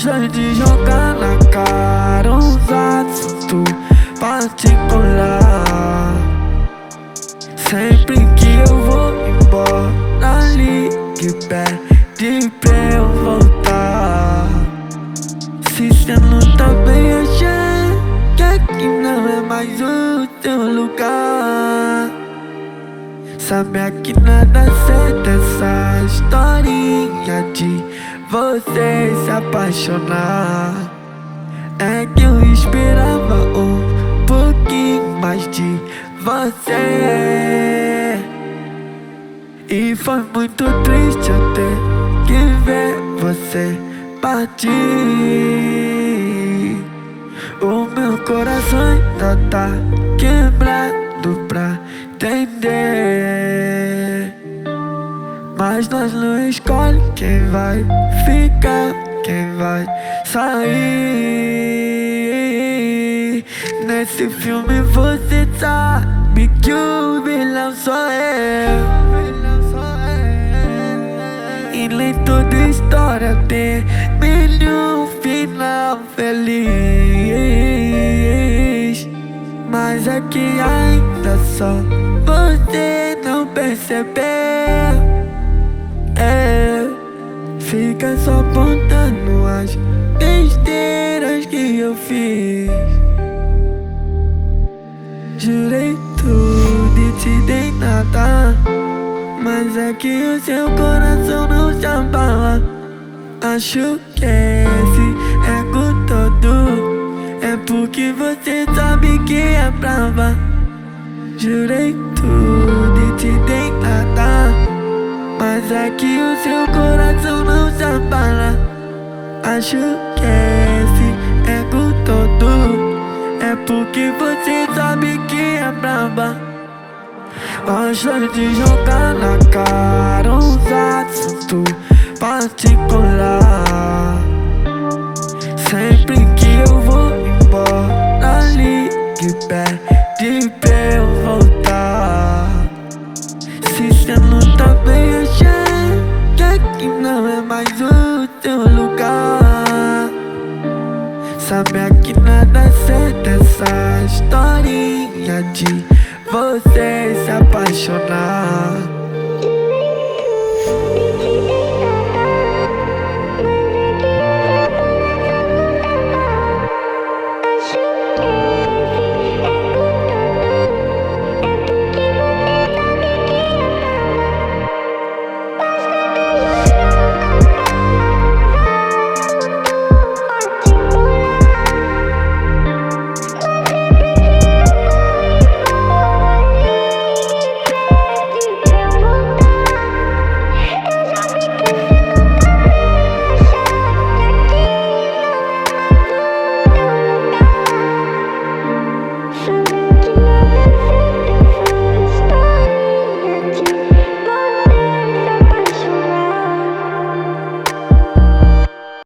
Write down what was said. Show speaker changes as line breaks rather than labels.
Historinha de
jogar na cara uns assuntos particular Sempre que eu vou embora, ligue pede pra eu voltar. Se cê não tá bem, achei que aqui não é mais o teu lugar Sabe aqui nada certo essa historinha de você se apaixonar. É que eu esperava um pouquinho mais de você. E foi muito triste eu ter que ver você partir. O meu coração ainda tá quebrado pra entender Mas nós não escolhe quem vai ficar, quem vai sair. Nesse filme você sabe que o vilão sou eu. E nem toda história tem um final feliz. Mas é que ainda só você não percebeu fica só apontando as besteiras que eu fiz. Jurei tudo e te dei nada Mas é que o seu coração não se abala. Acho que esse ego todo É porque você sabe que é brava. Jurei tudo e te dei nada Mas é que o seu coração não se abala. Acho que esse ego todo É porque você sabe que é brava Gosta de jogar na cara uns assuntos particular. Sempre que eu vou embora, ligue pede pra eu voltar Se cê não tá bem, achei que aqui não é mais o teu lugar Sabe aqui nada certo essa historinha de você se apaixonar